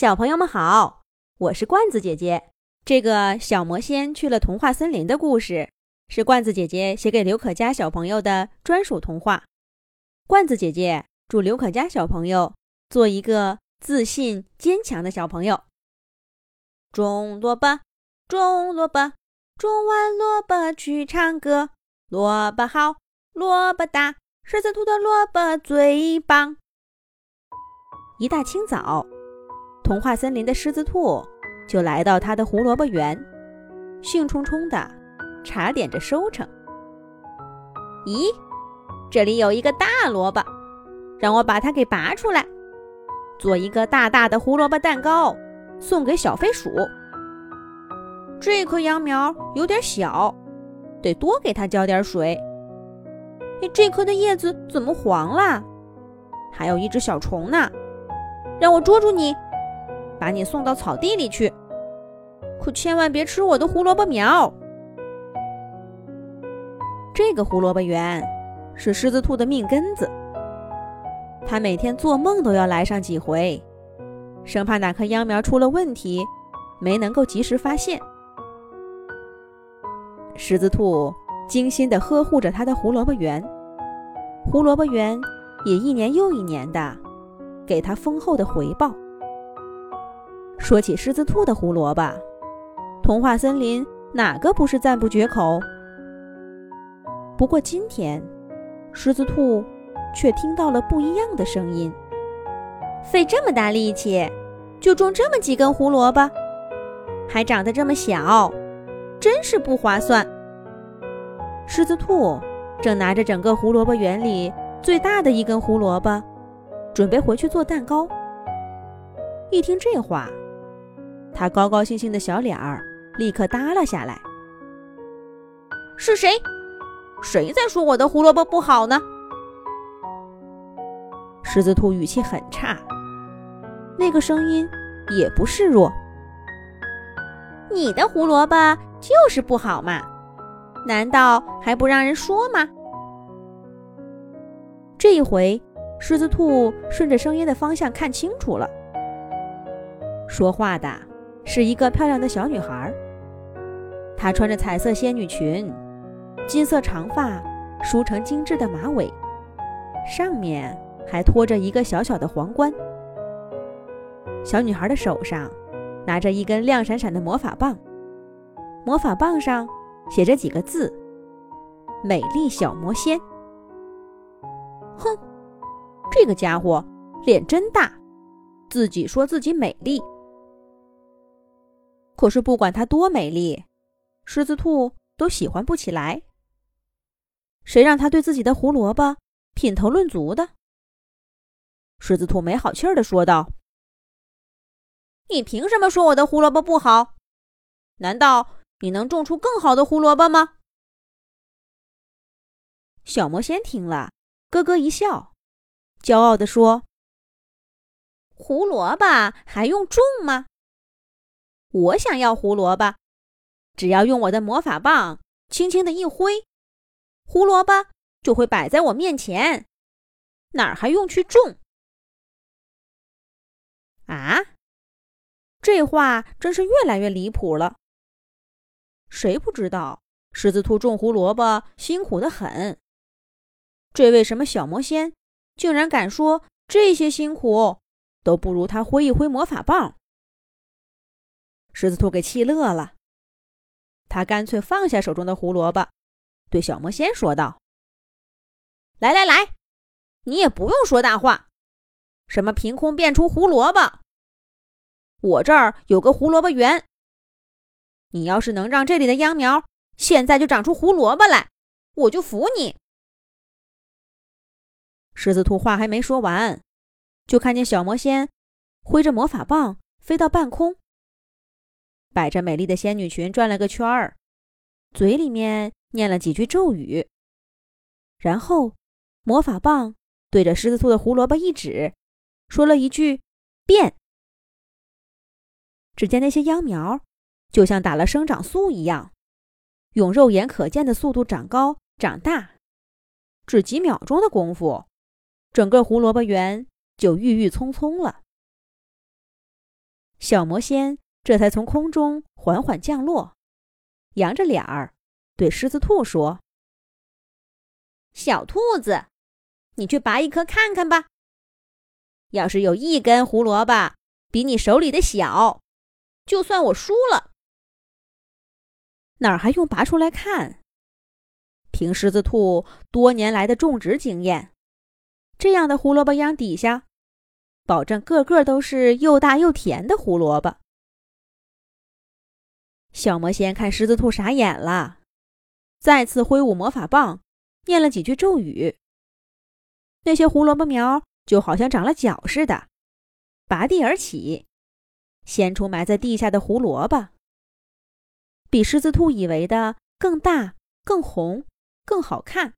小朋友们好，我是罐子姐姐。这个小魔仙去了童话森林的故事，是罐子姐姐写给刘可嘉小朋友的专属童话。罐子姐姐祝刘可嘉小朋友做一个自信坚强的小朋友。种萝卜，种萝卜，种完萝卜去唱歌。萝卜好，萝卜大，狮子兔的萝卜最棒。一大清早。童话森林的狮子兔就来到他的胡萝卜园，兴冲冲地查点着收成。咦，这里有一个大萝卜，让我把它给拔出来，做一个大大的胡萝卜蛋糕，送给小飞鼠。这棵秧苗有点小，得多给它浇点水。哎，这棵的叶子怎么黄了？还有一只小虫呢，让我捉住你。把你送到草地里去，可千万别吃我的胡萝卜苗。这个胡萝卜园是狮子兔的命根子，他每天做梦都要来上几回，生怕哪棵秧苗出了问题，没能够及时发现。狮子兔精心地呵护着他的胡萝卜园，胡萝卜园也一年又一年的给他丰厚的回报。说起狮子兔的胡萝卜，童话森林哪个不是赞不绝口？不过今天，狮子兔却听到了不一样的声音。费这么大力气，就种这么几根胡萝卜，还长得这么小，真是不划算。狮子兔正拿着整个胡萝卜园里最大的一根胡萝卜，准备回去做蛋糕。一听这话，他高高兴兴的小脸儿立刻耷拉下来。是谁？谁在说我的胡萝卜不好呢？狮子兔语气很差，那个声音也不示弱。你的胡萝卜就是不好嘛？难道还不让人说吗？这一回，狮子兔顺着声音的方向看清楚了，说话的。是一个漂亮的小女孩，她穿着彩色仙女裙，金色长发梳成精致的马尾，上面还托着一个小小的皇冠。小女孩的手上拿着一根亮闪闪的魔法棒，魔法棒上写着几个字：“美丽小魔仙。”哼，这个家伙脸真大，自己说自己美丽。可是不管她多美丽，狮子兔都喜欢不起来。谁让他对自己的胡萝卜品头论足的？狮子兔没好气儿的说道：“你凭什么说我的胡萝卜不好？难道你能种出更好的胡萝卜吗？”小魔仙听了，咯咯一笑，骄傲的说：“胡萝卜还用种吗？”我想要胡萝卜，只要用我的魔法棒轻轻的一挥，胡萝卜就会摆在我面前，哪儿还用去种？啊，这话真是越来越离谱了。谁不知道狮子兔种胡萝卜辛苦的很？这位什么小魔仙，竟然敢说这些辛苦都不如他挥一挥魔法棒？狮子兔给气乐了，他干脆放下手中的胡萝卜，对小魔仙说道：“来来来，你也不用说大话，什么凭空变出胡萝卜？我这儿有个胡萝卜园，你要是能让这里的秧苗现在就长出胡萝卜来，我就服你。”狮子兔话还没说完，就看见小魔仙挥着魔法棒飞到半空。摆着美丽的仙女裙转了个圈儿，嘴里面念了几句咒语，然后魔法棒对着狮子兔的胡萝卜一指，说了一句“变”。只见那些秧苗就像打了生长素一样，用肉眼可见的速度长高长大，只几秒钟的功夫，整个胡萝卜园就郁郁葱葱了。小魔仙这才从空中缓缓降落，扬着脸儿对狮子兔说：“小兔子，你去拔一颗看看吧。要是有一根胡萝卜比你手里的小，就算我输了。哪儿还用拔出来看？凭狮子兔多年来的种植经验，这样的胡萝卜秧底下。”保证个个都是又大又甜的胡萝卜。小魔仙看狮子兔傻眼了，再次挥舞魔法棒，念了几句咒语。那些胡萝卜苗就好像长了脚似的，拔地而起，掀出埋在地下的胡萝卜，比狮子兔以为的更大、更红、更好看。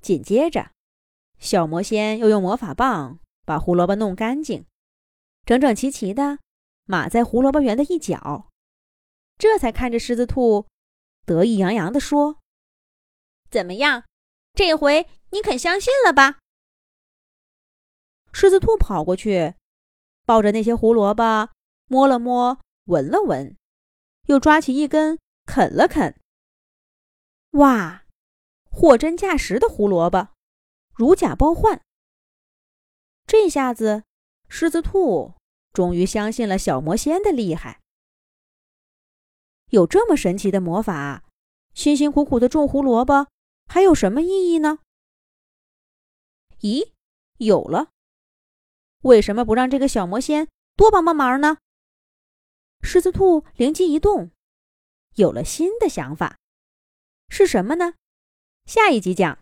紧接着。小魔仙又用魔法棒把胡萝卜弄干净，整整齐齐的码在胡萝卜园的一角，这才看着狮子兔，得意洋洋地说：“怎么样，这回你肯相信了吧？”狮子兔跑过去，抱着那些胡萝卜，摸了摸，闻了闻，又抓起一根啃了啃。哇，货真价实的胡萝卜！如假包换，这下子狮子兔终于相信了小魔仙的厉害。有这么神奇的魔法，辛辛苦苦的种胡萝卜还有什么意义呢？咦，有了！为什么不让这个小魔仙多帮帮忙呢？狮子兔灵机一动，有了新的想法，是什么呢？下一集讲。